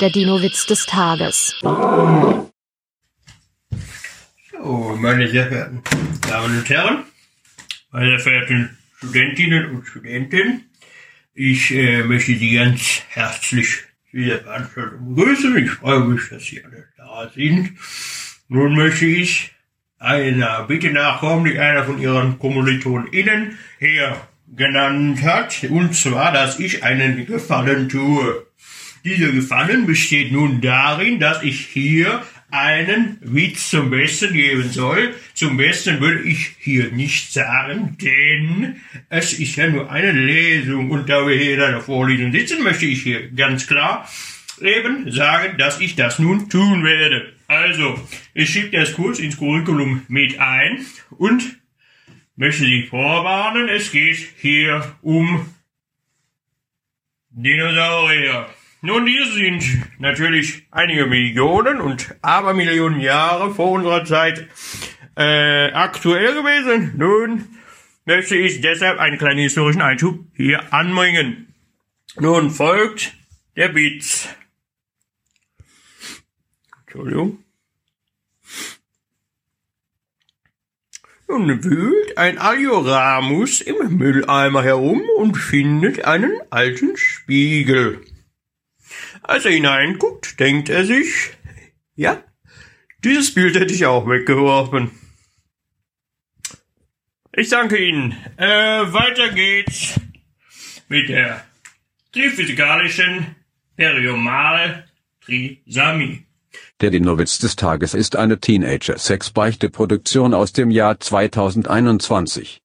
Der Dino-Witz des Tages. Oh, meine sehr verehrten Damen und Herren, meine sehr verehrten Studentinnen und Studenten, ich äh, möchte Sie ganz herzlich zu dieser Veranstaltung begrüßen. Ich freue mich, dass Sie alle da sind. Nun möchte ich einer Bitte nachkommen, die einer von Ihren KommilitonInnen hier genannt hat, und zwar, dass ich einen Gefallen tue. Dieser Gefallen besteht nun darin, dass ich hier einen Witz zum Besten geben soll. Zum Besten will ich hier nicht sagen, denn es ist ja nur eine Lesung und da wir hier in einer Vorlesung sitzen, möchte ich hier ganz klar eben sagen, dass ich das nun tun werde. Also, ich schiebe das kurz ins Curriculum mit ein und möchte Sie vorwarnen, es geht hier um Dinosaurier. Nun, diese sind natürlich einige Millionen und Abermillionen Jahre vor unserer Zeit äh, aktuell gewesen. Nun möchte ich deshalb einen kleinen historischen Einschub hier anbringen. Nun folgt der Witz. Entschuldigung. Nun wühlt ein Alioramus im Mülleimer herum und findet einen alten Spiegel. Als er hineinguckt, denkt er sich, ja, dieses Bild hätte ich auch weggeworfen. Ich danke Ihnen. Äh, weiter geht's mit der triphysikalischen Periomal-Trisamie. Der Dinowitz des Tages ist eine Teenager-Sex-Beichte-Produktion aus dem Jahr 2021.